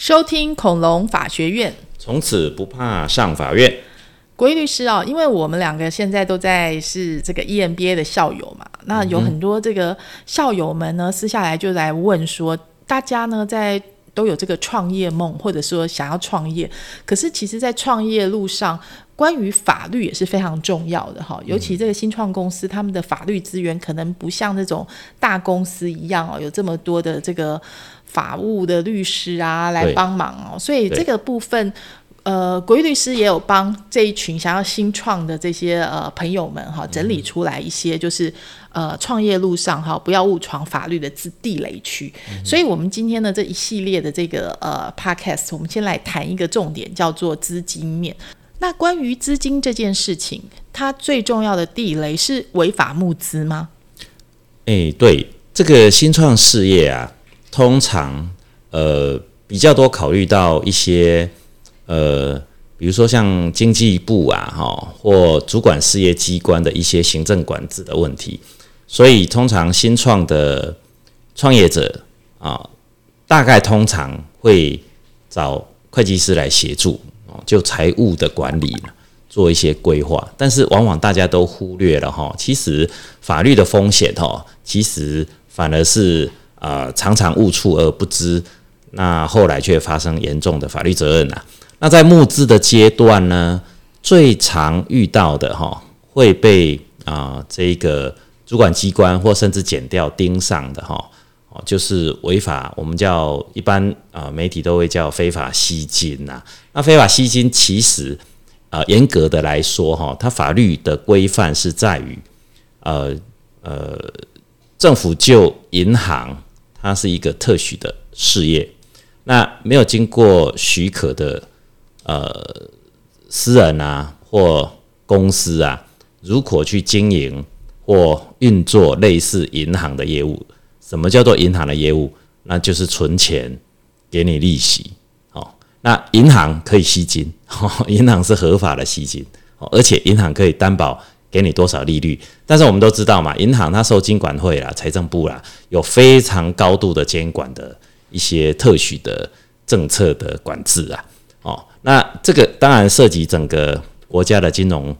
收听恐龙法学院，从此不怕上法院。国义律师啊，因为我们两个现在都在是这个 EMBA 的校友嘛，那有很多这个校友们呢，私下来就来问说，大家呢在都有这个创业梦，或者说想要创业，可是其实，在创业路上，关于法律也是非常重要的哈，尤其这个新创公司，他们的法律资源可能不像那种大公司一样哦，有这么多的这个。法务的律师啊，来帮忙哦，所以这个部分，呃，国义律师也有帮这一群想要新创的这些呃朋友们哈，整理出来一些就是呃创业路上哈不要误闯法律的地地雷区。所以，我们今天的这一系列的这个呃 podcast，我们先来谈一个重点，叫做资金面。那关于资金这件事情，它最重要的地雷是违法募资吗？哎，对，这个新创事业啊。通常，呃，比较多考虑到一些，呃，比如说像经济部啊，哈，或主管事业机关的一些行政管制的问题，所以通常新创的创业者啊，大概通常会找会计师来协助哦，就财务的管理做一些规划，但是往往大家都忽略了哈，其实法律的风险哈，其实反而是。啊，常常误触而不知，那后来却发生严重的法律责任呐。那在募资的阶段呢，最常遇到的哈，会被啊这个主管机关或甚至减掉盯上的哈，哦，就是违法，我们叫一般啊媒体都会叫非法吸金呐。那非法吸金其实啊严格的来说哈，它法律的规范是在于呃呃政府就银行。它是一个特许的事业，那没有经过许可的呃私人啊或公司啊，如果去经营或运作类似银行的业务，什么叫做银行的业务？那就是存钱给你利息，哦，那银行可以吸金，银行是合法的吸金，而且银行可以担保。给你多少利率？但是我们都知道嘛，银行它受金管会啦、财政部啦，有非常高度的监管的一些特许的政策的管制啊。哦，那这个当然涉及整个国家的金融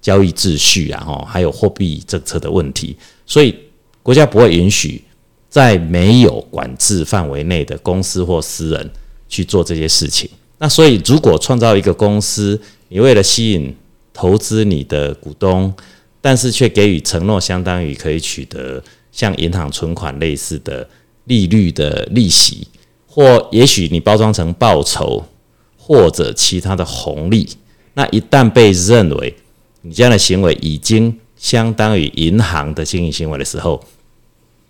交易秩序啊，哦，还有货币政策的问题，所以国家不会允许在没有管制范围内的公司或私人去做这些事情。那所以，如果创造一个公司，你为了吸引投资你的股东，但是却给予承诺，相当于可以取得像银行存款类似的利率的利息，或也许你包装成报酬或者其他的红利。那一旦被认为你这样的行为已经相当于银行的经营行为的时候，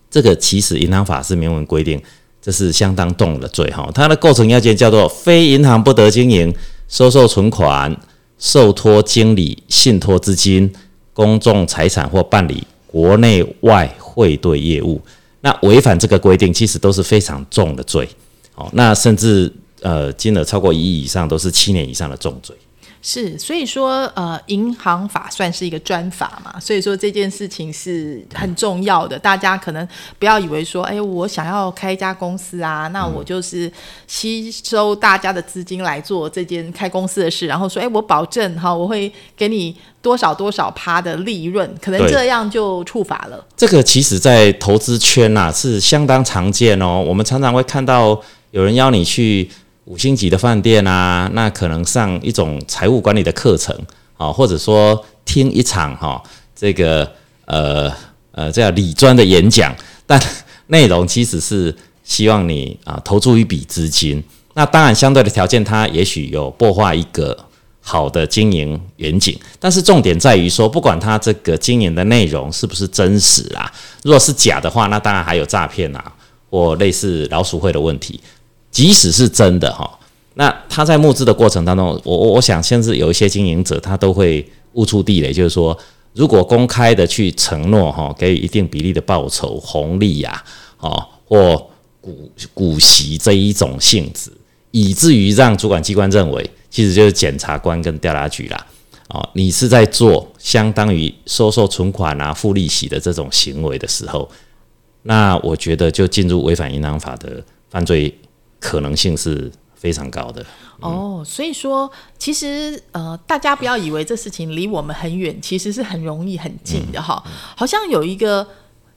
这个其实银行法是明文规定，这是相当重的罪哈。它的构成要件叫做非银行不得经营收受存款。受托经理信托资金、公众财产或办理国内外汇兑业务，那违反这个规定，其实都是非常重的罪。哦，那甚至呃金额超过一亿以上，都是七年以上的重罪。是，所以说，呃，银行法算是一个专法嘛，所以说这件事情是很重要的。大家可能不要以为说，哎，我想要开一家公司啊，那我就是吸收大家的资金来做这件开公司的事，然后说，哎，我保证哈，我会给你多少多少趴的利润，可能这样就触法了。这个其实，在投资圈呐是相当常见哦，我们常常会看到有人邀你去。五星级的饭店啊，那可能上一种财务管理的课程啊，或者说听一场哈这个呃呃这样理专的演讲，但内容其实是希望你啊投注一笔资金。那当然相对的条件，它也许有破坏一个好的经营远景，但是重点在于说，不管它这个经营的内容是不是真实啊，如果是假的话，那当然还有诈骗啊或类似老鼠会的问题。即使是真的哈，那他在募资的过程当中，我我我想，甚至有一些经营者，他都会误触地雷，就是说，如果公开的去承诺哈，给予一定比例的报酬红利呀，哦，或股股息这一种性质，以至于让主管机关认为，其实就是检察官跟调查局啦，哦，你是在做相当于收受存款啊、付利息的这种行为的时候，那我觉得就进入违反银行法的犯罪。可能性是非常高的。哦，所以说其实呃，大家不要以为这事情离我们很远，其实是很容易很近的哈。好像有一个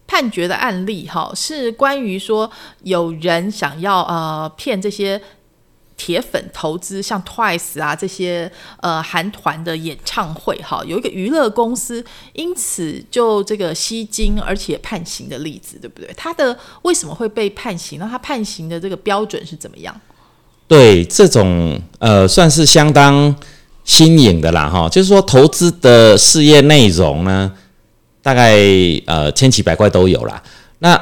判决的案例哈，是关于说有人想要呃骗这些铁粉投资，像 Twice 啊这些呃韩团的演唱会哈，有一个娱乐公司因此就这个吸金而且判刑的例子，对不对？他的为什么会被判刑？那他判刑的这个标准是怎么样？对这种呃，算是相当新颖的啦，哈，就是说投资的事业内容呢，大概呃千奇百怪都有啦。那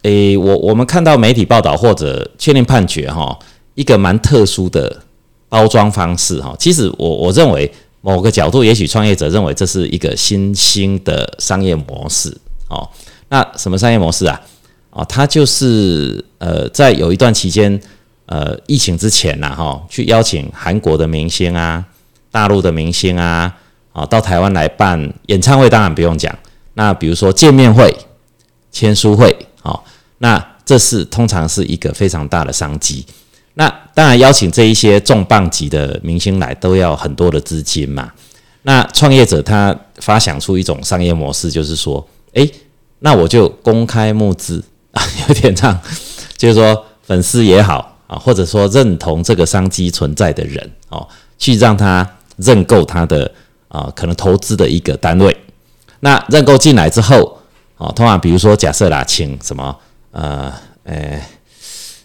诶，我我们看到媒体报道或者确定判决哈，一个蛮特殊的包装方式哈。其实我我认为某个角度，也许创业者认为这是一个新兴的商业模式哦。那什么商业模式啊？哦，它就是呃，在有一段期间。呃，疫情之前呐，哈，去邀请韩国的明星啊，大陆的明星啊，啊，到台湾来办演唱会，当然不用讲。那比如说见面会、签书会，哦，那这是通常是一个非常大的商机。那当然邀请这一些重磅级的明星来，都要很多的资金嘛。那创业者他发想出一种商业模式，就是说，诶，那我就公开募资啊，有点这样，就是说粉丝也好。啊，或者说认同这个商机存在的人哦，去让他认购他的啊，可能投资的一个单位。那认购进来之后，哦，通常比如说假设啦，请什么呃诶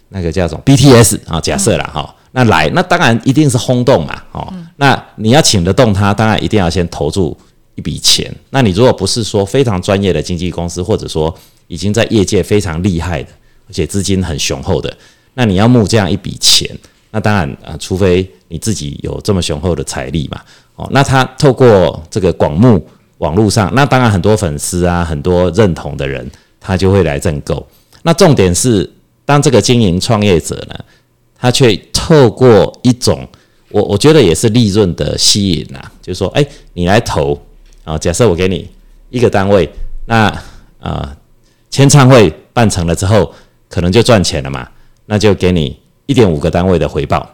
那个叫什么 BTS 啊，假设啦哈，那来那当然一定是轰动嘛，哦，那你要请得动他，当然一定要先投注一笔钱。那你如果不是说非常专业的经纪公司，或者说已经在业界非常厉害的，而且资金很雄厚的。那你要募这样一笔钱，那当然啊，除非你自己有这么雄厚的财力嘛。哦，那他透过这个广募网络上，那当然很多粉丝啊，很多认同的人，他就会来认购。那重点是，当这个经营创业者呢，他却透过一种我我觉得也是利润的吸引啊，就是说，哎，你来投啊，假设我给你一个单位，那啊，签唱会办成了之后，可能就赚钱了嘛。那就给你一点五个单位的回报，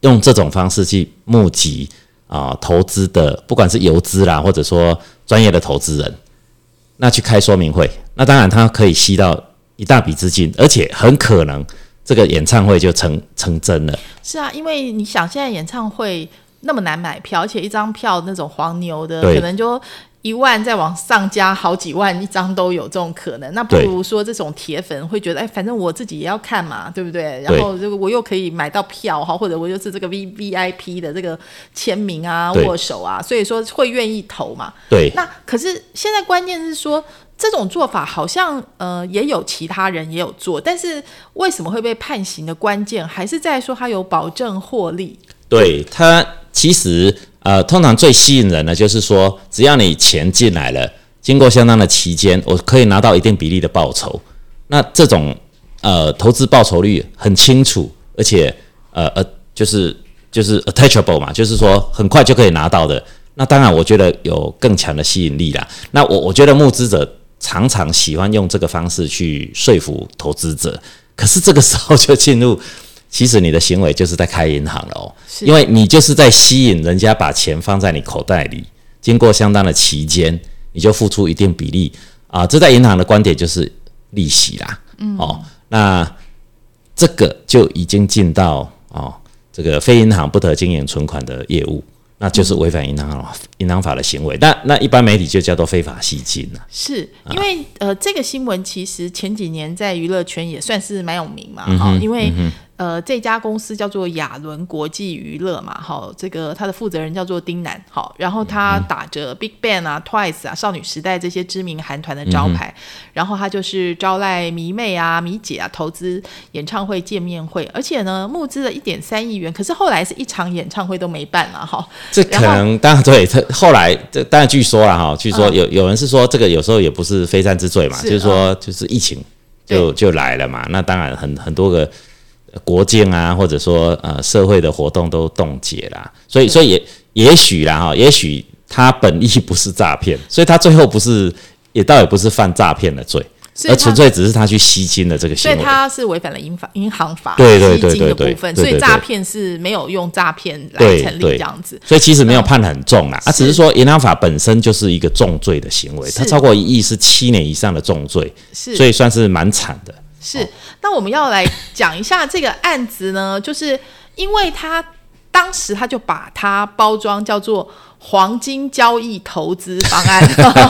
用这种方式去募集啊投资的，不管是游资啦，或者说专业的投资人，那去开说明会，那当然他可以吸到一大笔资金，而且很可能这个演唱会就成成真了。是啊，因为你想现在演唱会那么难买票，而且一张票那种黄牛的可能就。一万再往上加好几万一张都有这种可能，那不如说这种铁粉会觉得，哎，反正我自己也要看嘛，对不对？然后这个我又可以买到票哈，或者我又是这个 V V I P 的这个签名啊、握手啊，所以说会愿意投嘛。对。那可是现在关键是说，这种做法好像呃也有其他人也有做，但是为什么会被判刑的关键还是在说他有保证获利？对他其实。呃，通常最吸引人的就是说，只要你钱进来了，经过相当的期间，我可以拿到一定比例的报酬。那这种呃投资报酬率很清楚，而且呃呃就是就是 attachable 嘛，就是说很快就可以拿到的。那当然，我觉得有更强的吸引力啦。那我我觉得募资者常常喜欢用这个方式去说服投资者，可是这个时候就进入。其实你的行为就是在开银行了哦，因为你就是在吸引人家把钱放在你口袋里，经过相当的期间，你就付出一定比例啊。这在银行的观点就是利息啦，嗯，哦，那这个就已经进到哦这个非银行不得经营存款的业务。那就是违反银行银行法的行为，那那一般媒体就叫做非法吸金了。是因为呃，这个新闻其实前几年在娱乐圈也算是蛮有名嘛，哈，因为呃这家公司叫做亚伦国际娱乐嘛，好，这个他的负责人叫做丁楠，好，然后他打着 Big Bang 啊、Twice 啊、少女时代这些知名韩团的招牌，然后他就是招来迷妹啊、迷姐啊投资演唱会、见面会，而且呢募资了一点三亿元，可是后来是一场演唱会都没办了，哈。这可能当然对，他后来这当然据说了哈，据说有有人是说这个有时候也不是非战之罪嘛，就是说就是疫情就就来了嘛，那当然很很多个国境啊，或者说呃社会的活动都冻结啦，所以所以也也许啦哈，也许他本意不是诈骗，所以他最后不是也倒也不是犯诈骗的罪。而纯粹只是他去吸金的这个行为。所以他是违反了银法银行法对对对对对所以诈骗是没有用诈骗来成立对这样子。所以其实没有判很重啦，啊，是只是说银行法本身就是一个重罪的行为，它超过一亿是七年以上的重罪，是所以算是蛮惨的。是，那我们要来讲一下这个案子呢，就是因为他当时他就把它包装叫做黄金交易投资方案，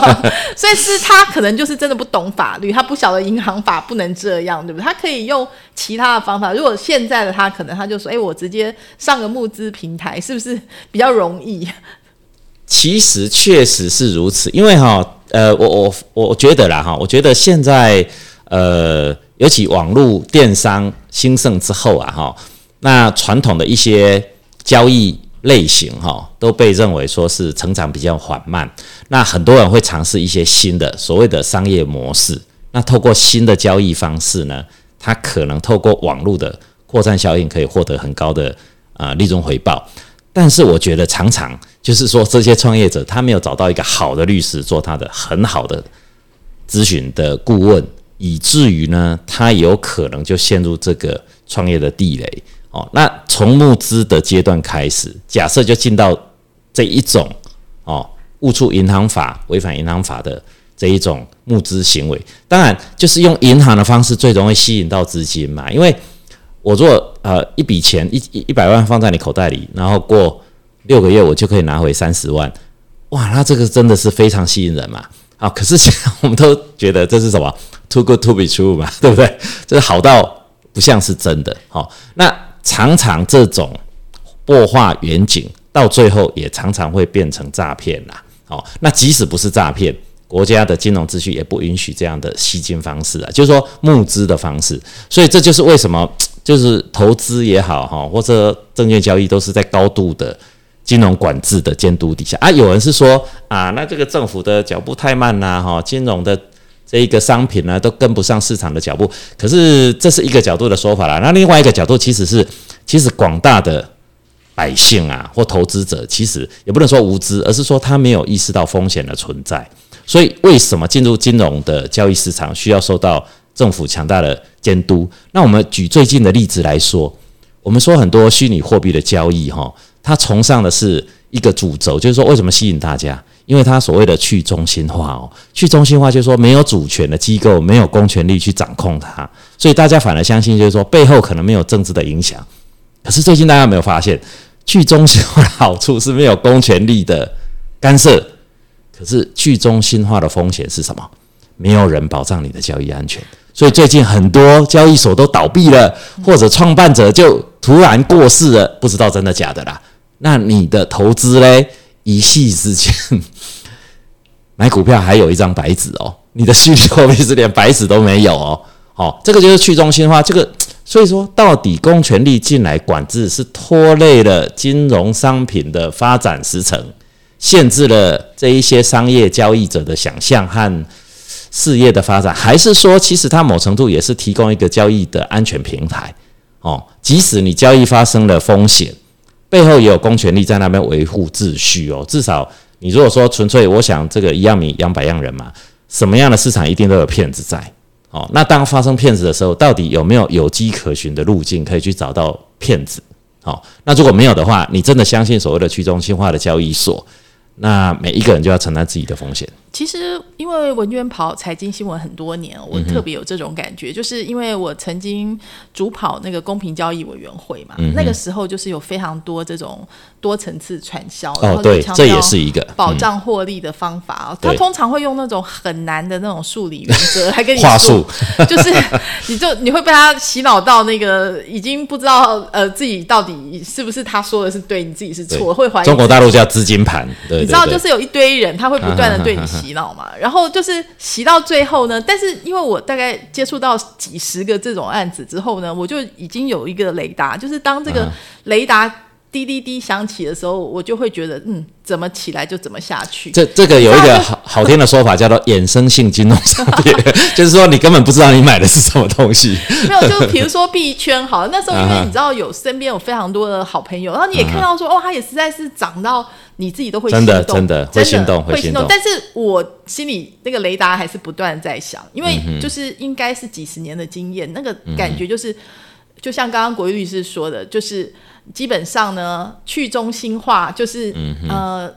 所以是他可能就是真的不懂法律，他不晓得银行法不能这样，对不对？他可以用其他的方法。如果现在的他，可能他就说：“哎，我直接上个募资平台，是不是比较容易其实确实是如此，因为哈，呃，我我我觉得啦哈，我觉得现在呃，尤其网络电商兴盛之后啊哈，那传统的一些交易类型哈，都被认为说是成长比较缓慢。那很多人会尝试一些新的所谓的商业模式，那透过新的交易方式呢，它可能透过网络的扩散效应，可以获得很高的啊利润回报。但是我觉得常常就是说，这些创业者他没有找到一个好的律师做他的很好的咨询的顾问，以至于呢，他有可能就陷入这个创业的地雷哦。那从募资的阶段开始，假设就进到这一种哦，误触银行法、违反银行法的这一种募资行为，当然就是用银行的方式最容易吸引到资金嘛，因为。我如果呃一笔钱一一百万放在你口袋里，然后过六个月我就可以拿回三十万，哇，那这个真的是非常吸引人嘛！啊，可是现在我们都觉得这是什么 too good to be true 嘛，对不对？这是好到不像是真的。好，那常常这种擘画远景，到最后也常常会变成诈骗啦。好，那即使不是诈骗。国家的金融秩序也不允许这样的吸金方式啊，就是说募资的方式，所以这就是为什么就是投资也好哈，或者证券交易都是在高度的金融管制的监督底下啊。有人是说啊，那这个政府的脚步太慢啦，哈，金融的这一个商品呢都跟不上市场的脚步。可是这是一个角度的说法啦，那另外一个角度其实是，其实广大的百姓啊或投资者，其实也不能说无知，而是说他没有意识到风险的存在。所以，为什么进入金融的交易市场需要受到政府强大的监督？那我们举最近的例子来说，我们说很多虚拟货币的交易，哈，他崇尚的是一个主轴，就是说为什么吸引大家？因为他所谓的去中心化哦，去中心化就是说没有主权的机构，没有公权力去掌控它，所以大家反而相信就是说背后可能没有政治的影响。可是最近大家有没有发现，去中心化的好处是没有公权力的干涉？可是去中心化的风险是什么？没有人保障你的交易安全，所以最近很多交易所都倒闭了，或者创办者就突然过世了，不知道真的假的啦。那你的投资嘞，一夕之间 买股票还有一张白纸哦，你的虚拟货币是连白纸都没有哦。好，这个就是去中心化。这个所以说，到底公权力进来管制是拖累了金融商品的发展时程？限制了这一些商业交易者的想象和事业的发展，还是说，其实它某程度也是提供一个交易的安全平台哦？即使你交易发生了风险，背后也有公权力在那边维护秩序哦。至少你如果说纯粹，我想这个一样米养百样人嘛，什么样的市场一定都有骗子在哦。那当发生骗子的时候，到底有没有有迹可循的路径可以去找到骗子？好，那如果没有的话，你真的相信所谓的去中心化的交易所？那每一个人就要承担自己的风险。其实，因为文娟跑财经新闻很多年，我特别有这种感觉，就是因为我曾经主跑那个公平交易委员会嘛，那个时候就是有非常多这种多层次传销，哦，对，这也是一个保障获利的方法。他通常会用那种很难的那种数理原则来跟你话术，就是你就你会被他洗脑到那个已经不知道呃自己到底是不是他说的是对，你自己是错，会怀疑。中国大陆叫资金盘，对你知道就是有一堆人他会不断的对你。洗脑嘛，然后就是洗到最后呢。但是因为我大概接触到几十个这种案子之后呢，我就已经有一个雷达，就是当这个雷达滴滴滴响起的时候，我就会觉得，嗯，怎么起来就怎么下去。这这个有一个好好听的说法，叫做衍生性金融商品，就是说你根本不知道你买的是什么东西。没有，就比如说币圈好了，那时候因为 你知道有身边有非常多的好朋友，然后你也看到说，哦，它也实在是涨到你自己都会真的真的会心动会心动。但是我心里那个雷达还是不断在响，因为就是应该是几十年的经验，那个感觉就是，就像刚刚国玉律师说的，就是。基本上呢，去中心化就是呃，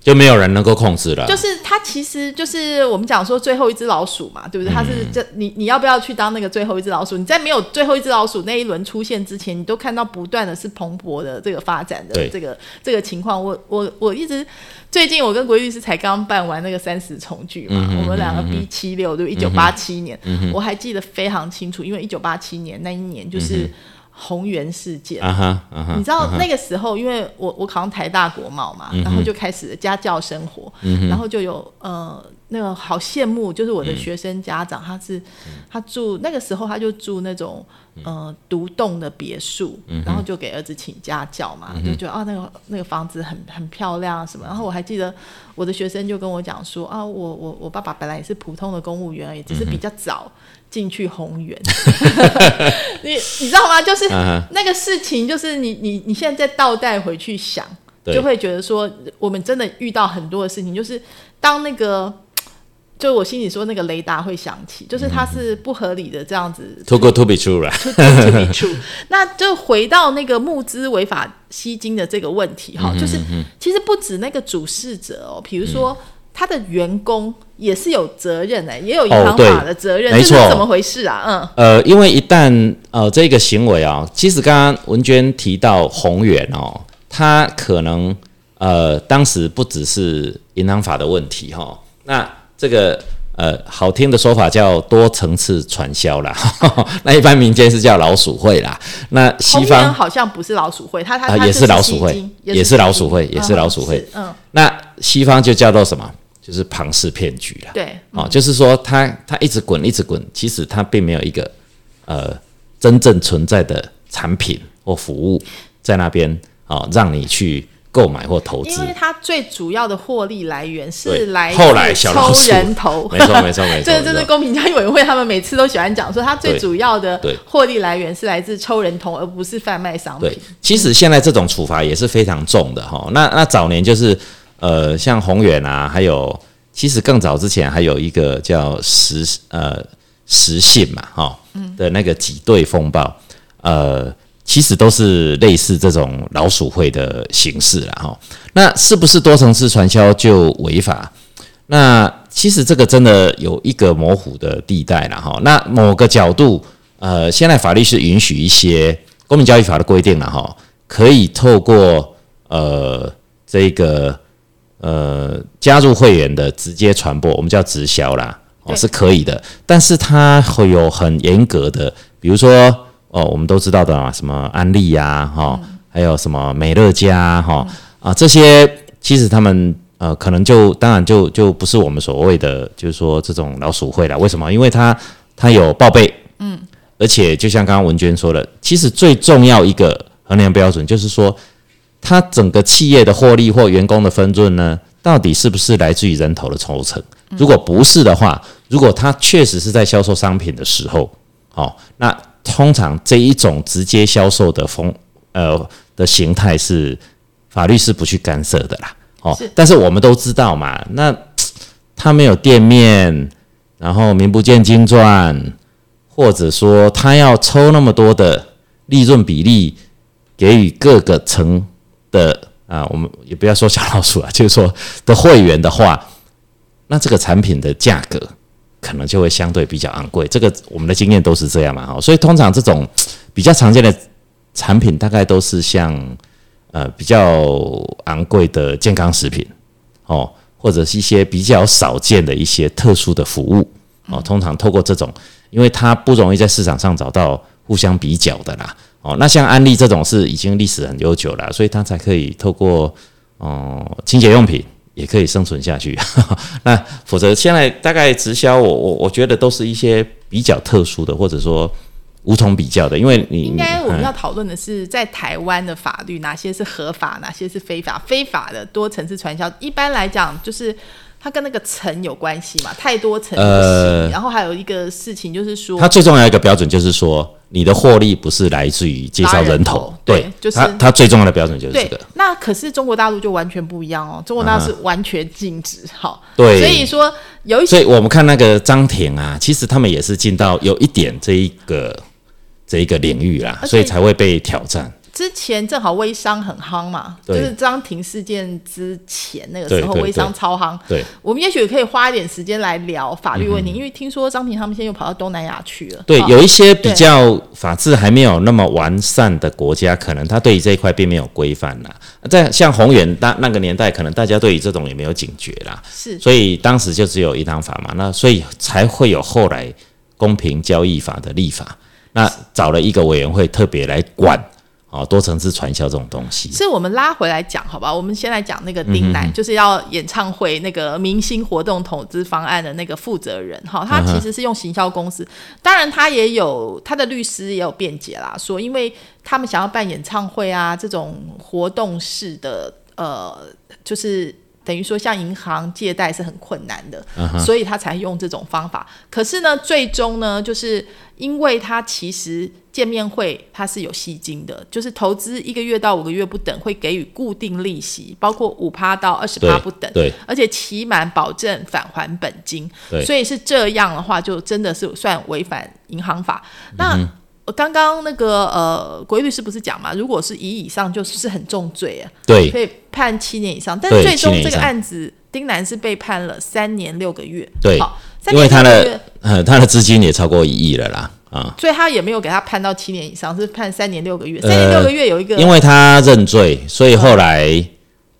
就没有人能够控制了。就是它其实就是我们讲说最后一只老鼠嘛，对不对？它是这你你要不要去当那个最后一只老鼠？你在没有最后一只老鼠那一轮出现之前，你都看到不断的是蓬勃的这个发展的这个这个情况。我我我一直最近我跟国律师才刚办完那个三十重聚嘛，我们两个 B 七六对，一九八七年，我还记得非常清楚，因为一九八七年那一年就是。宏源事件，你知道那个时候，因为我我考上台大国贸嘛，然后就开始家教生活，然后就有呃那个好羡慕，就是我的学生家长，他是他住那个时候他就住那种呃独栋的别墅，然后就给儿子请家教嘛，就觉得啊那个那个房子很很漂亮什么，然后我还记得我的学生就跟我讲说啊我我我爸爸本来也是普通的公务员而已，只是比较早。进去宏源，你你知道吗？就是那个事情，就是你你你现在再倒带回去想，就会觉得说，我们真的遇到很多的事情，就是当那个，就我心里说那个雷达会响起，就是它是不合理的这样子。Too to be true。那就回到那个募资违法吸金的这个问题哈，就是其实不止那个主事者哦，比如说。他的员工也是有责任的，也有银行法的责任，这是怎么回事啊？嗯，呃，因为一旦呃这个行为啊，其实刚刚文娟提到宏远哦，他可能呃当时不只是银行法的问题哈，那这个呃好听的说法叫多层次传销啦，那一般民间是叫老鼠会啦。那西方好像不是老鼠会，他他也是老鼠会，也是老鼠会，也是老鼠会。嗯，那西方就叫做什么？就是庞氏骗局了，对，哦，就是说它它一直滚一直滚，其实它并没有一个呃真正存在的产品或服务在那边哦，让你去购买或投资。因为它最主要的获利来源是来后来小抽人头，没错没错 没错。这这是公平交易委员会，他们每次都喜欢讲说，它最主要的获利来源是来自抽人头，而不是贩卖商品。其实现在这种处罚也是非常重的哈。那那早年就是。呃，像宏远啊，还有其实更早之前还有一个叫实呃实信嘛，哈的那个挤兑风暴，呃，其实都是类似这种老鼠会的形式了哈。那是不是多层次传销就违法？那其实这个真的有一个模糊的地带了哈。那某个角度，呃，现在法律是允许一些公民交易法的规定了哈，可以透过呃这个。呃，加入会员的直接传播，我们叫直销啦，哦是可以的，但是它会有很严格的，比如说哦，我们都知道的啊，什么安利呀，哈，还有什么美乐家，哈啊，这些其实他们呃，可能就当然就就不是我们所谓的，就是说这种老鼠会了。为什么？因为它它有报备，嗯，而且就像刚刚文娟说的，其实最重要一个衡量标准就是说。它整个企业的获利或员工的分润呢，到底是不是来自于人头的抽成？如果不是的话，如果它确实是在销售商品的时候，哦，那通常这一种直接销售的风呃的形态是法律是不去干涉的啦。哦，但是我们都知道嘛，那他没有店面，然后名不见经传，或者说他要抽那么多的利润比例给予各个层。的啊，我们也不要说小老鼠啊，就是说的会员的话，那这个产品的价格可能就会相对比较昂贵。这个我们的经验都是这样嘛，哈。所以通常这种比较常见的产品，大概都是像呃比较昂贵的健康食品哦，或者是一些比较少见的一些特殊的服务哦。通常透过这种，因为它不容易在市场上找到互相比较的啦。哦，那像安利这种是已经历史很悠久了，所以它才可以透过哦清洁用品也可以生存下去。那否则现在大概直销，我我我觉得都是一些比较特殊的，或者说无从比较的，因为你应该我们嗯要讨论的是，在台湾的法律哪些是合法，哪些是非法。非法的多层次传销，一般来讲就是它跟那个层有关系嘛，太多层不行。呃然后还有一个事情就是说，它最重要一个标准就是说，你的获利不是来自于介绍拉人人头头，对就是它它最重要的标准就是这个，，那可是中国大陆就完全不一样哦，中国大陆是完全禁止，好，对。所以说有一些所以我们看那个张挺啊，其实他们也是进到有一点这一个这一个领域啦，所以才会被挑战。之前正好微商很夯嘛，就是张庭事件之前那个时候微商超夯，对，我们也许可以花一点时间来聊法律嗯问题，因为听说张庭他们现在又跑到东南亚去了。对，好有一些比较法治还没有那么完善的国家，可能他对于这一块并没有规范啦。在像宏远那那个年代，可能大家对于这种也没有警觉啦，是。所以当时就只有一档法嘛，那所以才会有后来公平交易法的立法。那找了一个委员会特别来管哦多层次传销这种东西。是我们拉回来讲，好吧？我们先来讲那个丁嗯楠，就是要演唱会那个明星活动投资方案的那个负责人，哈，他其实是用行销公司，当然他也有他的律师也有辩解啦，说因为他们想要办演唱会啊这种活动式的，呃，就是。等于说，像银行借贷是很困难的所以他才用这种方法。可是呢，最终呢，就是因为他其实见面会它是有吸金的，就是投资一个月到五个月不等，会给予固定利息，包括五趴到二十趴不等，对而且期满保证返还本金。对所以是这样的话，就真的是算违反银行法。那、刚刚那个呃，国义律师不是讲嘛，如果是一以上，就是很重罪啊，对可以判七年以上。但对最终这个案子，丁楠是被判了三年六个月。对好，三因为他的呃他的资金也超过一亿了啦啊。所以他也没有给他判到七年以上，是判三年六个月。三年六个月有一个，呃因为他认罪，所以后来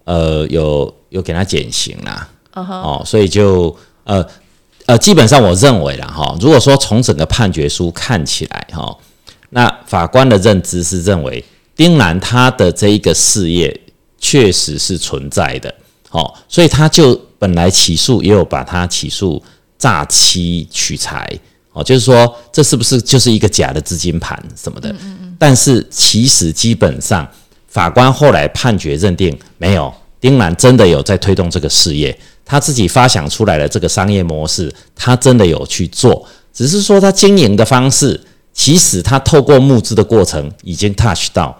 呃有有给他减刑啦。嗯哼，哦，所以就呃呃，基本上我认为啦哈，如果说从整个判决书看起来哈，那法官的认知是认为丁兰他的这一个事业确实是存在的，哦，所以他就本来起诉也有把他起诉诈欺取财，哦，就是说这是不是就是一个假的资金盘什么的？但是其实基本上法官后来判决认定没有，丁兰真的有在推动这个事业，他自己发想出来的这个商业模式，他真的有去做，只是说他经营的方式，其实他透过募资的过程已经 touch 到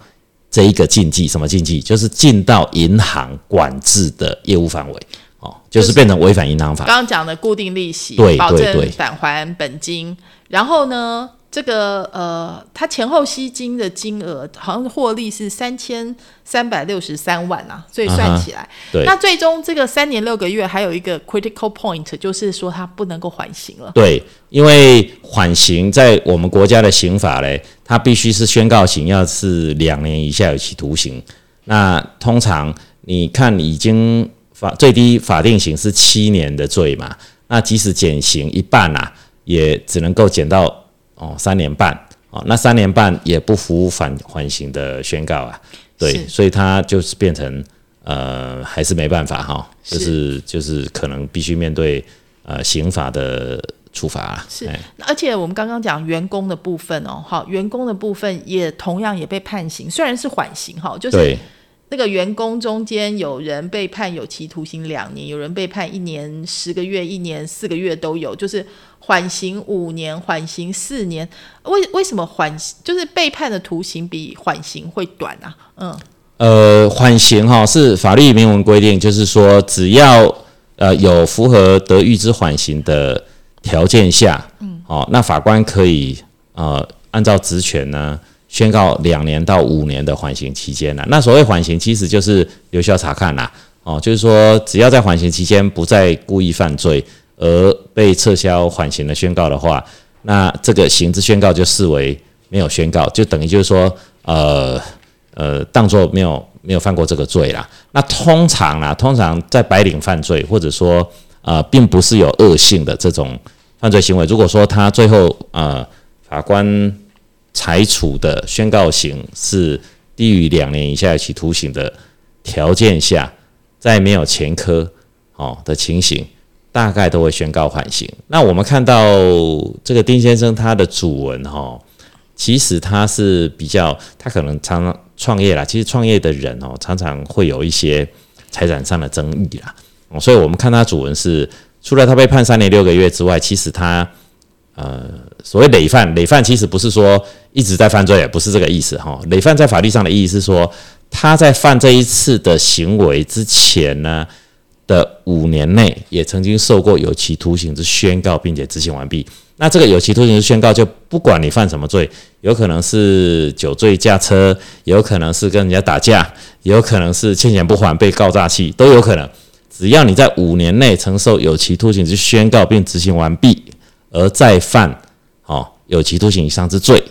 这一个禁忌，什么禁忌？就是进到银行管制的业务范围，哦，就是变成违反银行法。刚刚讲的固定利息，对保对对证返还本金，然后呢，这个呃，他前后吸金的金额好像获利是三千三百六十三万啊，所以算起来，对那最终这个三年六个月还有一个 critical point，就是说他不能够缓刑了。对，因为缓刑在我们国家的刑法嘞，它必须是宣告刑要是两年以下有期徒刑。那通常你看已经法最低法定刑是七年的罪嘛，那即使减刑一半啊，也只能够减到哦三年半哦，那三年半也不服缓缓刑的宣告啊。对，所以他就是变成呃还是没办法哈，就是就是可能必须面对呃刑法的处罚啦。是哎而且我们刚刚讲员工的部分哦，好，员工的部分也同样也被判刑，虽然是缓刑哈，就是那个员工中间有人被判有期徒刑两年，有人被判一年十个月、一年四个月都有，就是缓刑五年、缓刑四年。为为什么缓就是被判的徒刑比缓刑会短啊？嗯，呃，缓刑哈是法律明文规定，就是说只要呃有符合得预之缓刑的条件下，嗯，哦，那法官可以呃按照职权呢宣告两年到五年的缓刑期间呢。那所谓缓刑，其实就是留校察看啦，哦，就是说只要在缓刑期间不再故意犯罪而被撤销缓刑的宣告的话，那这个刑之宣告就视为没有宣告，就等于就是说呃。呃，当做没有没有犯过这个罪啦。那通常啦，通常在白领犯罪，或者说呃，并不是有恶性的这种犯罪行为。如果说他最后呃法官裁处的宣告刑是低于两年以下有期徒刑的条件下，在没有前科哦的情形，大概都会宣告缓刑。那我们看到这个丁先生他的主文哈、其实他是比较，他可能常常创业啦。其实创业的人哦，常常会有一些财产上的争议啦。哦，所以我们看他主文是，除了他被判三年六个月之外，其实他呃，所谓累犯，累犯其实不是说一直在犯罪，也不是这个意思哈。累犯在法律上的意义是说，他在犯这一次的行为之前呢的五年内，也曾经受过有期徒刑之宣告，并且执行完毕。那这个有期徒刑之宣告，就不管你犯什么罪，有可能是酒醉驾车，有可能是跟人家打架，有可能是欠钱不还被告诈欺，都有可能。只要你在五年内承受有期徒刑之宣告并执行完毕，而再犯哦有期徒刑以上之罪，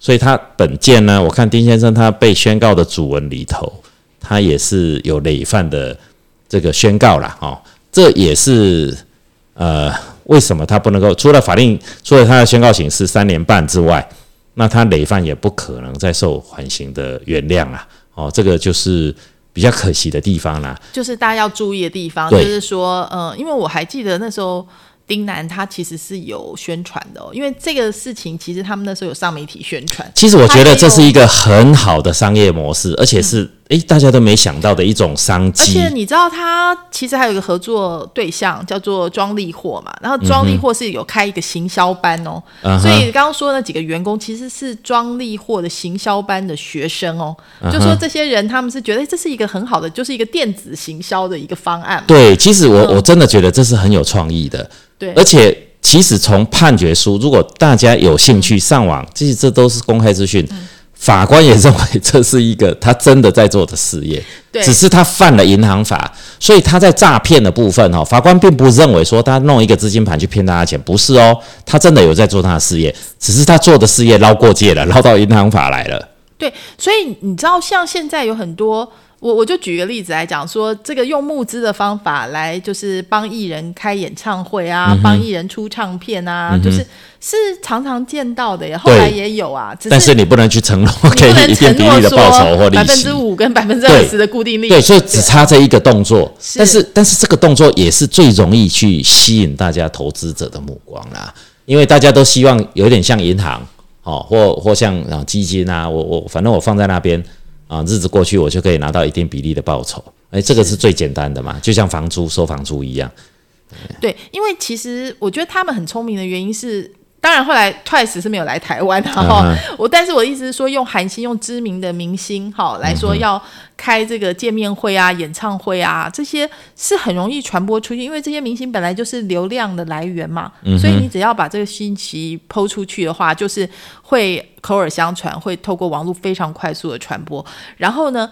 所以他本件呢，我看丁先生他被宣告的主文里头，他也是有累犯的这个宣告了哦，这也是呃。为什么他不能够？除了法令，除了他的宣告刑是三年半之外，那他累犯也不可能再受缓刑的原谅啊！哦，这个就是比较可惜的地方啦。就是大家要注意的地方，就是说，嗯，因为我还记得那时候。丁楠他其实是有宣传的，因为这个事情其实他们那时候有上媒体宣传。其实我觉得这是一个很好的商业模式，而且是诶大家都没想到的一种商机。而且你知道他其实还有一个合作对象叫做庄利货嘛，然后庄利货是有开一个行销班哦，所以刚刚说那几个员工其实是庄利货的行销班的学生哦，就说这些人他们是觉得这是一个很好的，就是一个电子行销的一个方案。对，其实我我真的觉得这是很有创意的。对而且，其实从判决书，如果大家有兴趣上网，其实这都是公开资讯。法官也认为这是一个他真的在做的事业，只是他犯了银行法，所以他在诈骗的部分哈，法官并不认为说他弄一个资金盘去骗大家钱，不是哦，他真的有在做他的事业，只是他做的事业捞过界了，捞到银行法来了。对，所以你知道，像现在有很多。我我就举个例子来讲，说这个用募资的方法来，就是帮艺人开演唱会啊，帮艺人出唱片啊，就是是常常见到的呀。后来也有啊，但是你不能去承诺给一定比例的报酬或利息，百分之五跟百分之二十的固定利息。对，所以只差这一个动作。但是但是这个动作也是最容易去吸引大家投资者的目光啦，因为大家都希望有点像银行哦，或或像啊基金啊，我我反正我放在那边。啊，日子过去，我就可以拿到一定比例的报酬。哎，这个是最简单的嘛，就像房租收房租一样。对，因为其实我觉得他们很聪明的原因是。当然，后来 Twice 是没有来台湾哈。我但是我的意思是说，用韩星、用知名的明星哈来说，要开这个见面会啊、演唱会啊，这些是很容易传播出去，因为这些明星本来就是流量的来源嘛。所以你只要把这个信息抛出去的话，就是会口耳相传，会透过网络非常快速的传播。然后呢，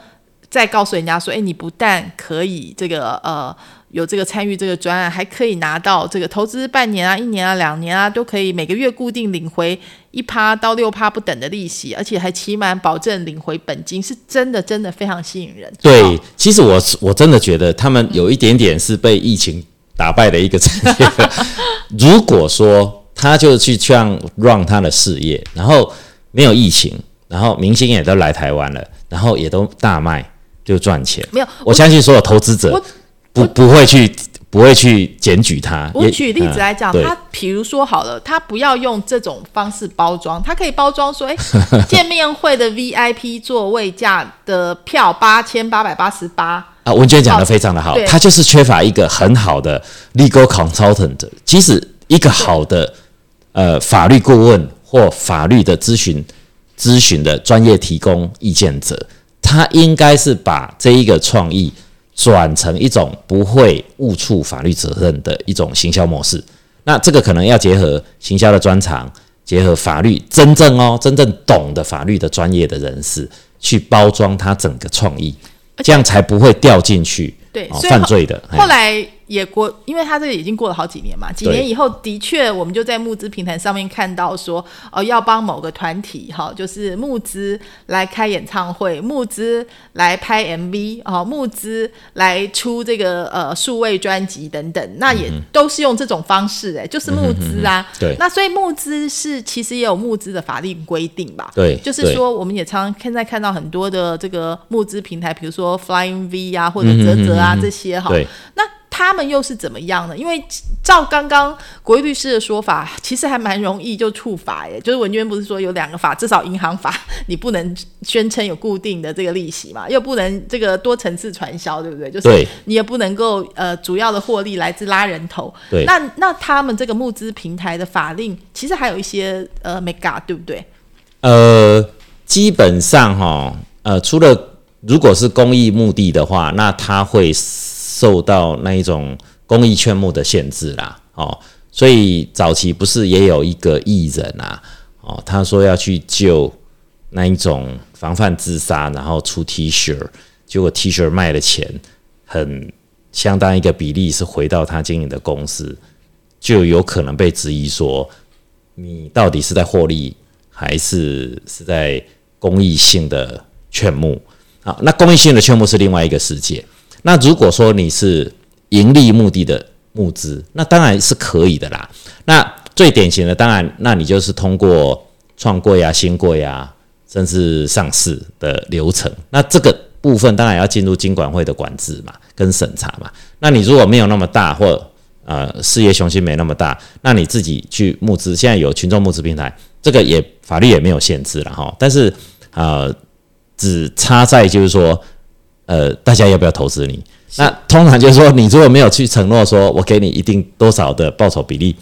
再告诉人家说，哎，你不但可以这个呃。有这个参与这个专案，还可以拿到这个投资半年啊、一年啊、两年啊，都可以每个月固定领回一趴到六趴不等的利息，而且还期满保证领回本金，是真的真的非常吸引人。对，其实我我真的觉得他们有一点点是被疫情打败的一个产业。如果说他就去这样 run 他的事业，然后没有疫情，然后明星也都来台湾了，然后也都大卖就赚钱。没有，我相信所有投资者。不不会去不会去检举他。我举例子来讲，他比如说好了，他不要用这种方式包装，他可以包装说，哎，见面会的 VIP 座位价的票八千八百八十八啊。文娟讲的非常的好，他就是缺乏一个很好的 legal consultant。即使一个好的呃法律顾问或法律的咨询咨询的专业提供意见者，他应该是把这一个创意。转成一种不会误触法律责任的一种行销模式，那这个可能要结合行销的专长，结合法律真正哦真正懂得法律的专业的人士去包装他整个创意，这样才不会掉进去对犯罪的。后来。也过，因为他这个已经过了好几年嘛，几年以后的确，我们就在募资平台上面看到说，哦，要帮某个团体哈，就是募资来开演唱会，募资来拍 MV，哦，募资来出这个呃数位专辑等等，那也都是用这种方式，哎，就是募资啊。对。那所以募资是其实也有募资的法律规定吧？对。就是说，我们也常常现在看到很多的这个募资平台，比如说 Flying V 啊，或者泽泽啊这些哈。对。那他们又是怎么样呢？因为照刚刚国义律师的说法，其实还蛮容易就触法耶。就是文娟不是说有两个法，至少银行法你不能宣称有固定的这个利息嘛，又不能这个多层次传销，对不对？就是你也不能够呃主要的获利来自拉人头。对，那那他们这个募资平台的法令其实还有一些呃 mega，对不对？呃，基本上哈，呃，除了如果是公益目的的话，那他会受到那一种公益劝募的限制啦，哦，所以早期不是也有一个艺人啊，哦，他说要去救那一种防范自杀，然后出 T 恤，结果 T 恤卖的钱很相当一个比例是回到他经营的公司，就有可能被质疑说，你到底是在获利？还是是在公益性的劝募啊？那公益性的劝募是另外一个世界。那如果说你是盈利目的的募资，那当然是可以的啦。那最典型的，当然，那你就是通过创柜啊、新柜啊，甚至上市的流程。那这个部分当然要进入金管会的管制嘛，跟审查嘛。那你如果没有那么大，或呃事业雄心没那么大，那你自己去募资，现在有群众募资平台。这个也法律也没有限制了哈，但是呃，只差在就是说，呃，大家要不要投资你？那通常就是说，你如果没有去承诺说我给你一定多少的报酬比例，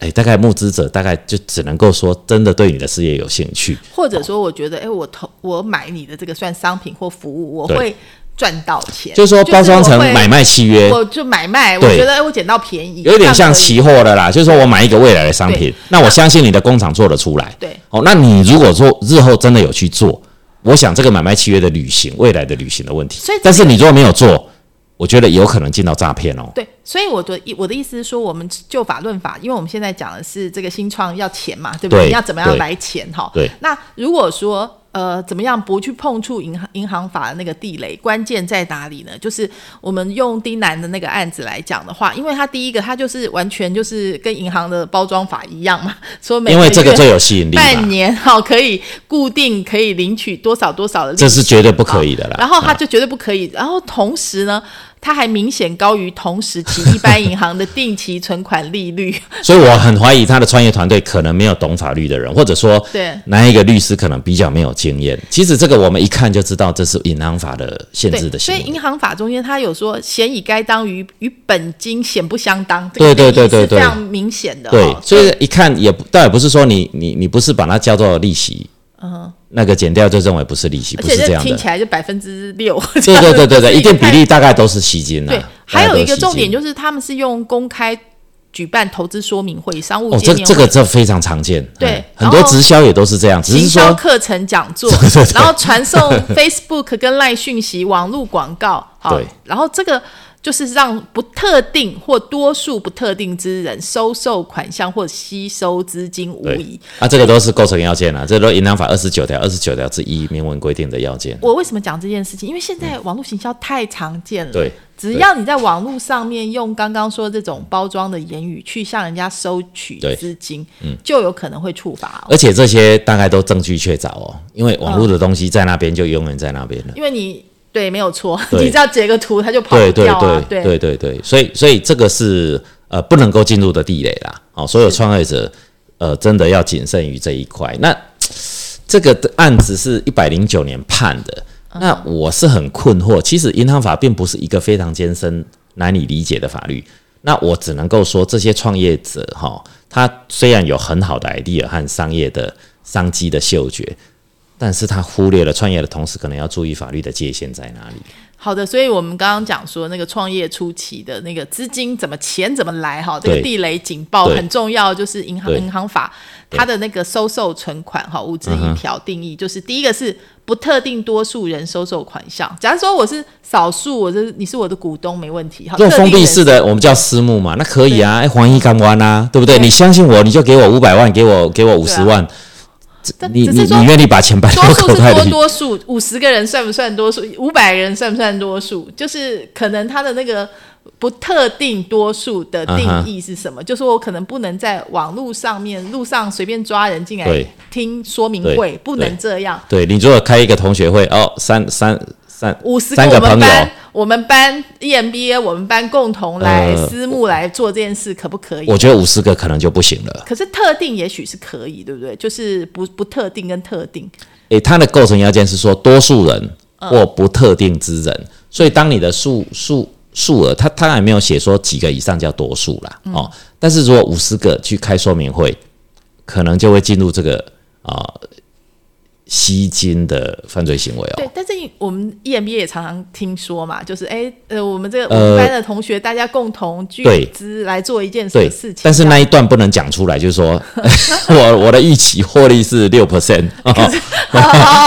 哎，大概募资者大概就只能够说真的对你的事业有兴趣，或者说我觉得，哎，我投我买你的这个算商品或服务，我会。赚到钱，就是说包装成买卖契约，我就买卖，我觉得我捡到便宜，有点像期货的啦。就是说我买一个未来的商品，那我相信你的工厂做得出来。对，哦，那你如果说日后真的有去做，我想这个买卖契约的履行，未来的履行的问题。所以，但是你如果没有做，我觉得有可能进到诈骗哦。对，所以我的我的意思是说，我们就法论法，因为我们现在讲的是这个新创要钱嘛，对不对？你要怎么样来钱哈？对。那如果说。呃，怎么样不去碰触银行银行法的那个地雷？关键在哪里呢？就是我们用丁南的那个案子来讲的话，因为他第一个，他就是完全就是跟银行的包装法一样嘛，说每因为这个最有吸引力，半年哈可以固定可以领取多少多少的，这是绝对不可以的啦。然后他就绝对不可以，然后同时呢。它还明显高于同时期 一般银行的定期存款利率，所以我很怀疑他的创业团队可能没有懂法律的人，或者说，对，哪一个律师可能比较没有经验。其实这个我们一看就知道，这是银行法的限制的。所以银行法中间它有说，险以该当于与本金显不相当，对对对对对，非常明显的。对，所以一看也倒也不是说你你你不是把它叫做利息。嗯，那个减掉就认为不是利息，不是这样的。听起来就百分之六。对对对对对，一定比例大概都是吸金的。对，还有一个重点就是，他们是用公开举办投资说明会、商务哦，这这个这非常常见。对，很多直销也都是这样，只是说课程讲座，然后传送 Facebook 跟赖讯息、网络广告。对，然后这个。就是让不特定或多数不特定之人收受款项或吸收资金无疑。啊，这个都是构成要件啊，这都银行法二十九条、二十九条之一明文规定的要件。我为什么讲这件事情？因为现在网络行销太常见了。对，只要你在网络上面用刚刚说这种包装的言语去向人家收取资金，嗯，就有可能会触发。而且这些大概都证据确凿哦，因为网络的东西在那边就永远在那边了。因为你。对，没有错。你只要截个图，他就跑掉啊。对对对对，所以所以这个是呃不能够进入的地雷啦。哦，所有创业者呃真的要谨慎于这一块。那这个案子是一百零九年判的，那我是很困惑。其实银行法并不是一个非常艰深难以理解的法律。那我只能够说，这些创业者哈，他虽然有很好的 idea 和商业的商机的嗅觉。但是他忽略了创业的同时，可能要注意法律的界限在哪里。好的，所以我们刚刚讲说那个创业初期的那个资金怎么钱怎么来哈，这个地雷警报很重要，就是银行银行法它的那个收受存款哈五之一条定义，就是第一个是不特定多数人收受款项。假如说我是少数，我是你是我的股东没问题哈。这种封闭式的我们叫私募嘛，那可以啊，哎，黄一干弯啊，对不对？你相信我，你就给我五百万，给我给我五十万。你你你愿意把钱摆多数是多多数，五十个人算不算多数？五百人算不算多数？就是可能他的那个不特定多数的定义是什么？就是我可能不能在网络上面路上随便抓人进来听说明会，不能这样。对你如果开一个同学会，哦，三三三五十个朋友，我们班 EMBA 我们班共同来呃私募来做这件事，可不可以？我觉得五十个可能就不行了。可是特定也许是可以，对不对？就是不不特定跟特定，诶，它的构成要件是说多数人嗯或不特定之人，所以当你的数数数额，它它还没有写说几个以上叫多数啦，嗯哦，但是如果五十个去开说明会，可能就会进入这个啊、吸金的犯罪行为哦。对。但是我们 EMBA 也常常听说嘛，就是哎呃，我们这个我呃们班的同学大家共同聚对资来做一件什么对事情，但是那一段不能讲出来，就是说 我我的预期获利是六 percent，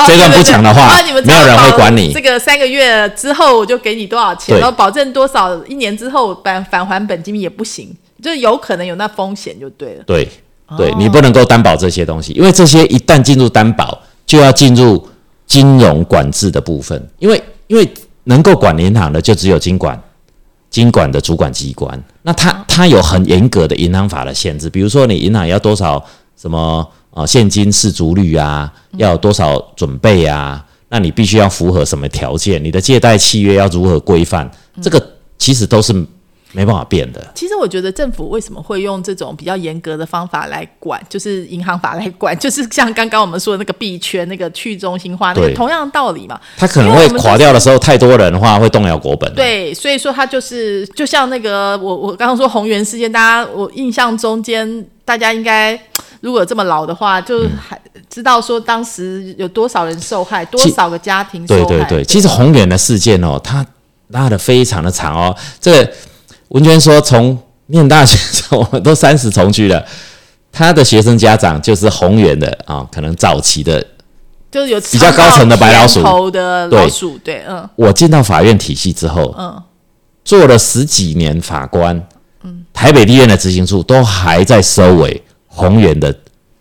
这段不讲的话 没有人会管你这。个三个月之后我就给你多少钱，然后保证多少，一年之后返返还本金也不行，就是有可能有那风险就对了。对，哦对你不能够担保这些东西，因为这些一旦进入担保，就要进入金融管制的部分，因为因为能够管银行的就只有金管，金管的主管机关，那它它有很严格的银行法的限制，比如说你银行要多少什么呃现金适足率啊，要有多少准备啊，那你必须要符合什么条件，你的借贷契约要如何规范，这个其实都是没办法变的。其实我觉得政府为什么会用这种比较严格的方法来管，就是银行法来管，就是像刚刚我们说的那个币圈、那个去中心化，那个同样的道理嘛。它可能会垮掉的时候，太多人的话会动摇国本、啊。对，所以说它就是就像那个我我刚刚说红源事件，大家我印象中间大家应该如果这么老的话，就还知道说当时有多少人受害，多少个家庭受害。对对对，其实宏远的事件哦，它拉的非常的长哦。这个文娟说，从念大学的时候，我们都三十重去了。他的学生家长就是宏源的啊、可能早期的。就是有比较高层的白老鼠头的老鼠，对，嗯我进到法院体系之后，嗯，做了十几年法官，嗯，台北地院的执行处都还在收尾宏源的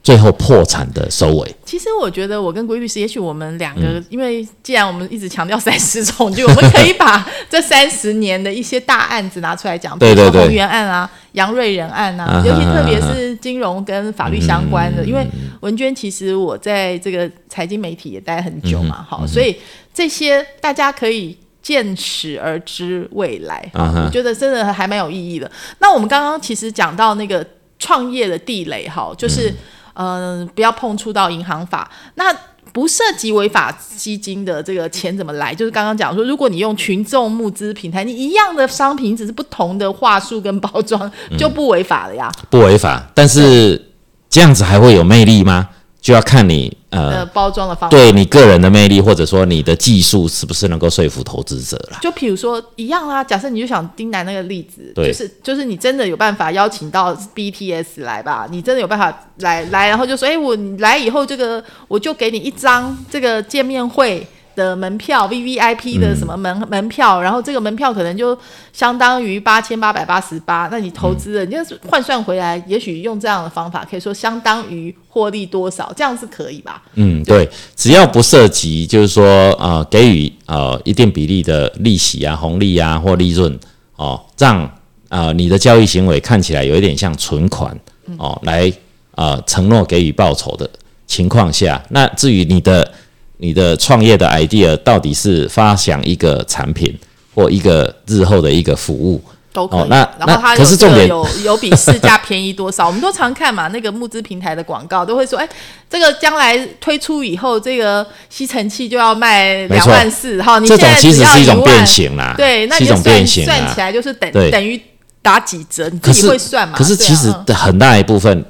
最后破产的收尾。其实我觉得我跟规律师，也许我们两个，嗯因为既然我们一直强调三十重就，我们可以把 这三十年的一些大案子拿出来讲，对对对比如说宏源案啊、杨瑞仁案啊，啊尤其特别是金融跟法律相关的，因为文娟其实我在这个财经媒体也待很久嗯嘛，好，所以这些大家可以。见识而知未来，啊我觉得真的还蛮有意义的。那我们刚刚其实讲到那个创业的地雷，哈，就是嗯、呃不要碰触到银行法。那不涉及违法基金的这个钱怎么来？就是刚刚讲说，如果你用群众募资平台，你一样的商品，只是不同的话术跟包装，就不违法了呀。不违法，但是这样子还会有魅力吗？就要看你呃，呃，包装的方法，对你个人的魅力，或者说你的技术是不是能够说服投资者啦？就比如说一样啦，假设你就想丁楠那个例子，就是就是你真的有办法邀请到 BTS 来吧，你真的有办法来来，然后就说，哎，我来以后这个我就给你一张这个见面会。的门票 V V I P 的什么门、门票，然后这个门票可能就相当于八千八百八十八，那你投资了，你就是换算回来，也许用这样的方法，可以说相当于获利多少，这样是可以吧？嗯，对，只要不涉及，就是说呃，给予呃一定比例的利息啊、红利啊或利润哦，让呃你的交易行为看起来有一点像存款哦，来呃承诺给予报酬的情况下，那至于你的你的创业的 idea 到底是发想一个产品或一个日后的一个服务，都可以。哦那然后它那可是重点有这个有有比市价便宜多少？我们都常看嘛，那个募资平台的广告都会说，哎，这个将来推出以后，这个吸尘器就要卖两万四，哈，你这种现在只要其实是一种万变形啦，对，那是一种你就算变形算起。来就是等等于打几折，你自己会算嘛？可是其实很大一部分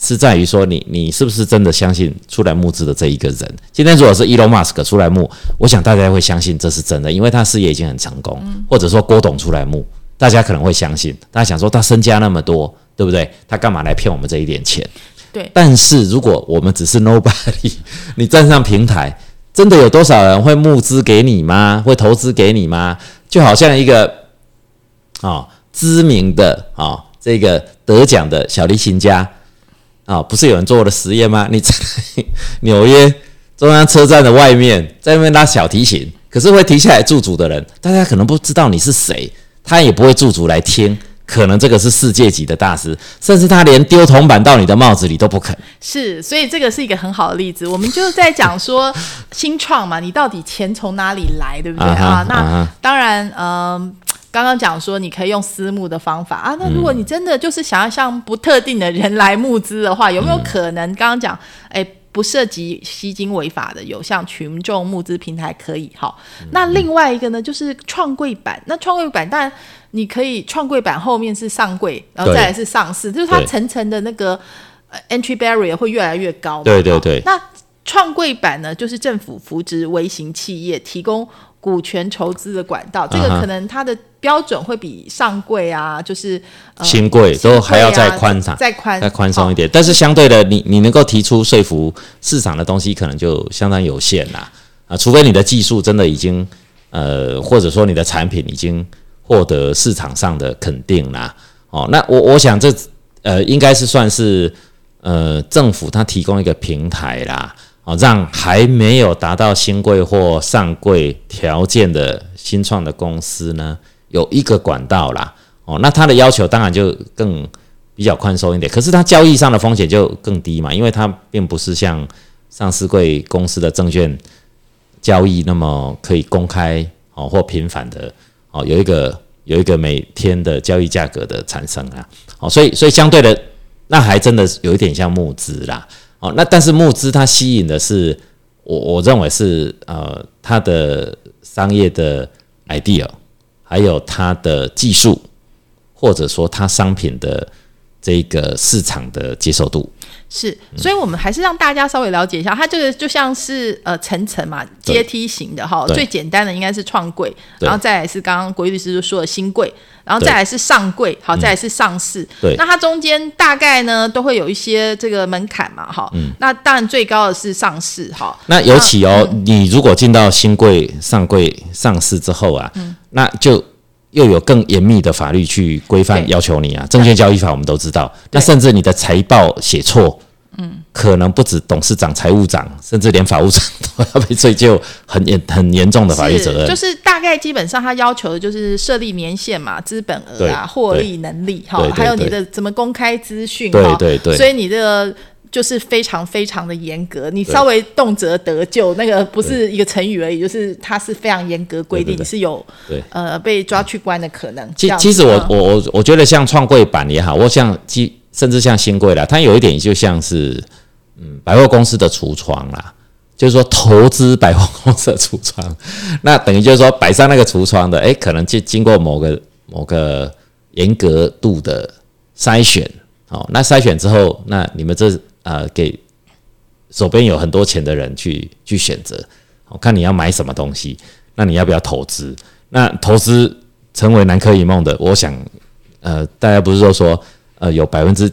是在于说你你是不是真的相信出来募资的这一个人？今天如果是 Elon Musk 出来募，我想大家会相信这是真的，因为他事业已经很成功，嗯或者说郭董出来募，大家可能会相信。大家想说他身家那么多，对不对？他干嘛来骗我们这一点钱？对但是如果我们只是 nobody，你站上平台，真的有多少人会募资给你吗？会投资给你吗？就好像一个啊、知名的啊、这个得奖的小提琴家啊、不是有人做了实验吗？你在 纽约中央车站的外面，在那边拉小提琴，可是会停下来驻足的人，大家可能不知道你是谁，他也不会驻足来听，可能这个是世界级的大师，甚至他连丢铜板到你的帽子里都不肯。是，所以这个是一个很好的例子。我们就在讲说 新创嘛，你到底钱从哪里来，对不对啊？那当然，嗯，刚刚讲说你可以用私募的方法啊。那如果你真的就是想要向不特定的人来募资的话，有没有可能？刚刚讲，哎。不涉及吸金违法的，有像群众募资平台可以哈。那另外一个呢，就是创柜板。那创柜板，当然你可以创柜板后面是上柜，然后再来是上市，就是它层层的那个 entry barrier 会越来越高。对对对。那创柜板呢，就是政府扶植微型企业，提供股权筹资的管道。这个可能它的标准会比上柜啊，就是新柜都还要再宽敞、再宽、再宽松一点。但是相对的，你你能够提出说服市场的东西，可能就相当有限啦。啊，除非你的技术真的已经呃，或者说你的产品已经获得市场上的肯定啦。哦，那我我想这呃，应该是算是呃，政府它提供一个平台啦。哦，让还没有达到新贵或上柜条件的新创的公司呢，有一个管道啦。哦，那它的要求当然就更比较宽松一点，可是它交易上的风险就更低嘛，因为它并不是像上市贵公司的证券交易那么可以公开哦或频繁的哦，有一个有一个每天的交易价格的产生啊。哦，所以所以相对的，那还真的有一点像募资啦。哦，那但是募资它吸引的是我我认为是呃它的商业的 idea，还有它的技术，或者说它商品的这个市场的接受度。是，所以我们还是让大家稍微了解一下，它这个就像是呃层层嘛，阶梯型的哈。最简单的应该是创柜，然后再来是刚刚国玉律师就说的新柜，然后再来是上柜，好，再来是上市。对，那它中间大概呢都会有一些这个门槛嘛，哈。嗯。那当然最高的是上市，哈。那尤其哦，你如果进到新柜、上柜、上市之后啊，那就。又有更严密的法律去规范要求你啊，证券交易法我们都知道。那甚至你的财报写错，嗯，可能不止董事长、财务长，甚至连法务长都要被追究很严、很严重的法律责任。就是大概基本上他要求的就是设立年限嘛、资本额啊、获利能力哈，还有你的怎么公开资讯哈。对对对。所以你这个。就是非常非常的严格，你稍微动辄得咎，那个不是一个成语而已，就是它是非常严格规定，你是有呃被抓去关的可能。其其实我我我我觉得像创柜板也好，或像基甚至像新柜啦，它有一点就像是嗯百货公司的橱窗啦，就是说投资百货公司的橱窗，那等于就是说摆上那个橱窗的，哎，可能就经过某个某个严格度的筛选，哦，那筛选之后，那你们这。呃，给手边有很多钱的人去去选择，我看你要买什么东西，那你要不要投资？那投资成为南柯一梦的，我想，呃，大家不是都说，呃，有百分之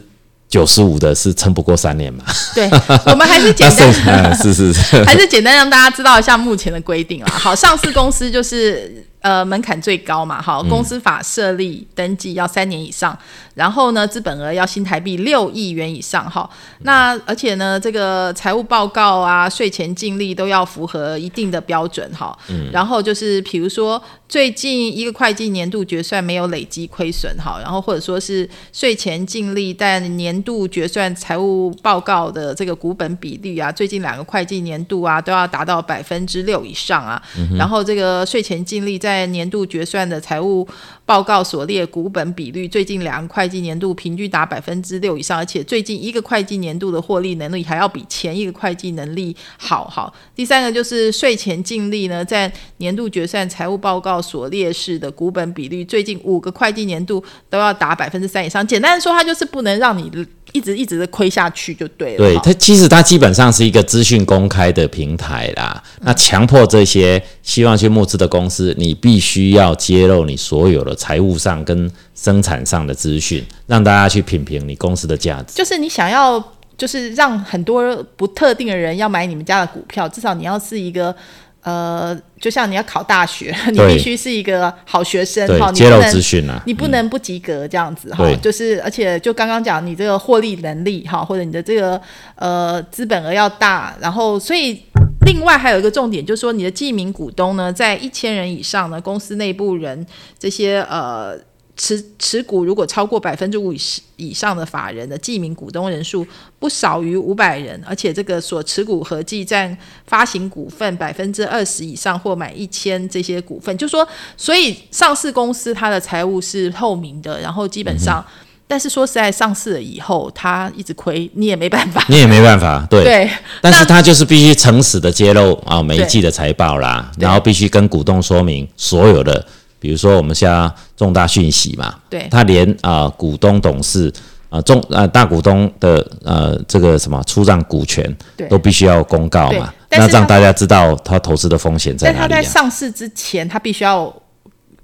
九十五的是撑不过三年嘛？对，我们还是简单，是是是，还是简单让大家知道一下目前的规定啦。好，上市公司就是。呃，门槛最高嘛，好，公司法设立登记要三年以上，然后呢，资本额要新台币六亿元以上，哈，那而且呢，这个财务报告啊、税前净利都要符合一定的标准，哈，嗯，然后就是比如说最近一个会计年度决算没有累积亏损，哈，然后或者说是税前净利但年度决算财务报告的这个股本比率啊，最近两个会计年度啊都要达到百分之六以上啊，然后这个税前净利在在年度决算的财务报告所列股本比率，最近两个会计年度平均达百分之六以上，而且最近一个会计年度的获利能力还要比前一个会计能力好。好，第三个就是税前净利呢，在年度决算财务报告所列示的股本比率，最近五个会计年度都要达百分之三以上。简单的说，它就是不能让你。一直一直的亏下去就对了。对它其实它基本上是一个资讯公开的平台啦。那强迫这些希望去募资的公司，你必须要揭露你所有的财务上跟生产上的资讯，让大家去品评你公司的价值。就是你想要，就是让很多不特定的人要买你们家的股票，至少你要是一个。呃，就像你要考大学，你必须是一个好学生哈，揭露资讯啊，你不能不及格这样子哈。就是而且就刚刚讲，你这个获利能力哈，或者你的这个呃资本额要大，然后所以另外还有一个重点，就是说你的记名股东呢，在一千人以上呢，公司内部人这些呃。持持股如果超过百分之五以以上的法人的记名股东人数不少于五百人，而且这个所持股合计占发行股份百分之二十以上或满一千这些股份，就说，所以上市公司它的财务是透明的，然后基本上，但是说实在，上市了以后他一直亏，你也没办法，你也没办法，对，对，但是他就是必须诚实的揭露啊每一季的财报啦，然后必须跟股东说明所有的。比如说，我们现在重大讯息嘛，对，他连啊股东董事啊重啊大股东的呃这个什么出让股权，都必须要公告嘛，那让大家知道他投资的风险在哪里。但他在上市之前，他必须要。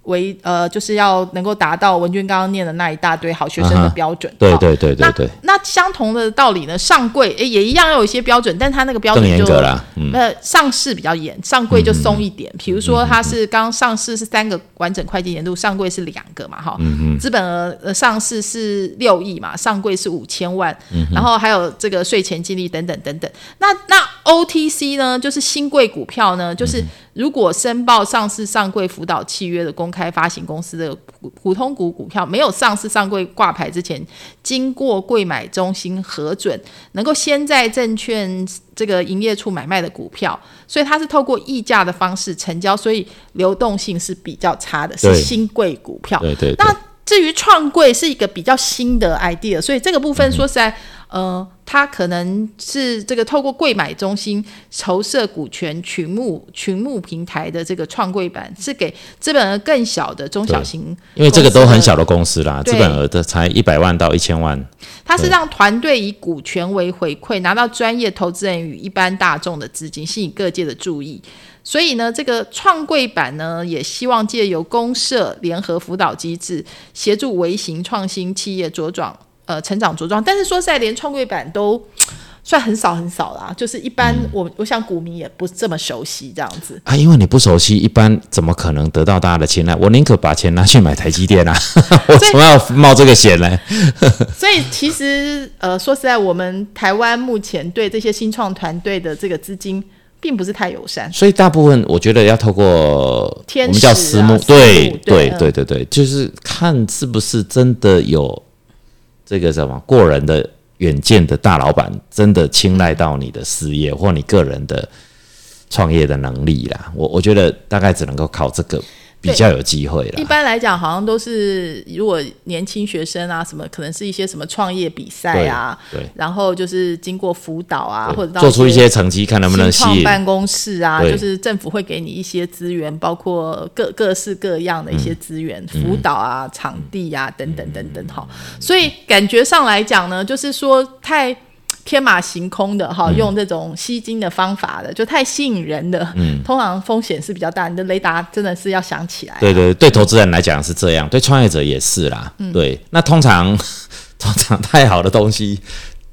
为呃，就是要能够达到文君刚刚念的那一大堆好学生的标准。对对对对对。那相同的道理呢？上柜诶也一样要有一些标准，但他那个标准就呃上市比较严，上柜就松一点。比如说它是刚上市是三个完整会计年度，上柜是两个嘛，哈。资本额呃上市是六亿嘛，上柜是五千万，然后还有这个税前净利等等等等。那那 OTC 呢，就是新贵股票呢，就是如果申报上市上柜辅导契约的公开发行公司的普通股股票没有上市上柜挂牌之前，经过柜买中心核准，能够先在证券这个营业处买卖的股票，所以它是透过溢价的方式成交，所以流动性是比较差的，是新贵股票。对对。那至于创柜是一个比较新的 idea，所以这个部分说实在。呃，它可能是这个透过柜买中心筹设股权群募群募平台的这个创柜板，是给资本额更小的中小型，因为这个都很小的公司啦，资本额的才一百万到一千万。它是让团队以股权为回馈，拿到专业投资人与一般大众的资金，吸引各界的注意。所以呢，这个创柜板呢，也希望借由公社联合辅导机制，协助微型创新企业茁壮。呃，成长茁壮，但是说实在，连创柜板都算很少很少啦。就是一般我我想股民也不这么熟悉这样子啊，因为你不熟悉，一般怎么可能得到大家的青睐？我宁可把钱拿去买台积电啊，我怎么要冒这个险呢？所以其实呃，说实在，我们台湾目前对这些新创团队的这个资金并不是太友善，所以大部分我觉得要透过我们叫私募，对对对对对，就是看是不是真的有。这个什么过人的远见的大老板，真的青睐到你的事业或你个人的创业的能力啦？我我觉得大概只能够靠这个。比较有机会了。一般来讲，好像都是如果年轻学生啊，什么可能是一些什么创业比赛啊，对，然后就是经过辅导啊，或者做出一些成绩，看能不能吸引办公室啊，就是政府会给你一些资源，包括各各式各样的一些资源，辅导啊、场地啊等等等等，哈。所以感觉上来讲呢，就是说太。天马行空的哈，用这种吸金的方法的，就太吸引人的，嗯，通常风险是比较大。你的雷达真的是要想起来。对对，对投资人来讲是这样，对创业者也是啦。对，那通常通常太好的东西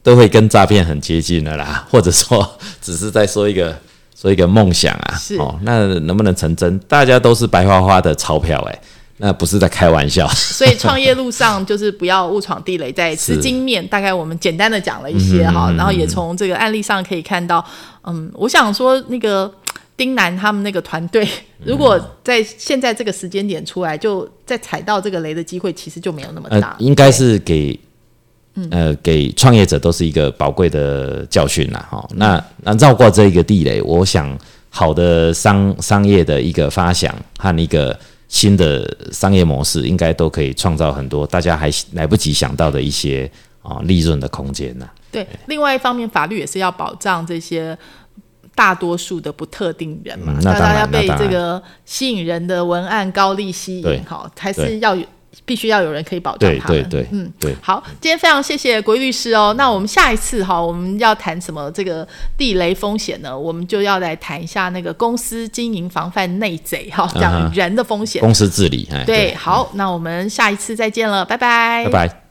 都会跟诈骗很接近的啦，或者说只是在说一个说一个梦想啊。是哦，那能不能成真？大家都是白花花的钞票哎。那不是在开玩笑，所以创业路上就是不要误闯地雷。在资金面，大概我们简单的讲了一些哈，然后也从这个案例上可以看到，嗯，我想说那个丁楠他们那个团队，如果在现在这个时间点出来，就再踩到这个雷的机会，其实就没有那么大。应该是给呃给创业者都是一个宝贵的教训啦。哈。那那绕过这一个地雷，我想好的商商业的一个发想和一个。新的商业模式应该都可以创造很多大家还来不及想到的一些啊利润的空间呢。对，另外一方面，法律也是要保障这些大多数的不特定人嘛，那大家要被这个吸引人的文案高利吸引，好，还是要有。必须要有人可以保障他们。对对对，嗯，对。好，今天非常谢谢国律师哦。那我们下一次哈，我们要谈什么这个地雷风险呢？我们就要来谈一下那个公司经营防范内贼哈，讲人的风险，公司治理。对，好，那我们下一次再见了，拜拜，拜拜。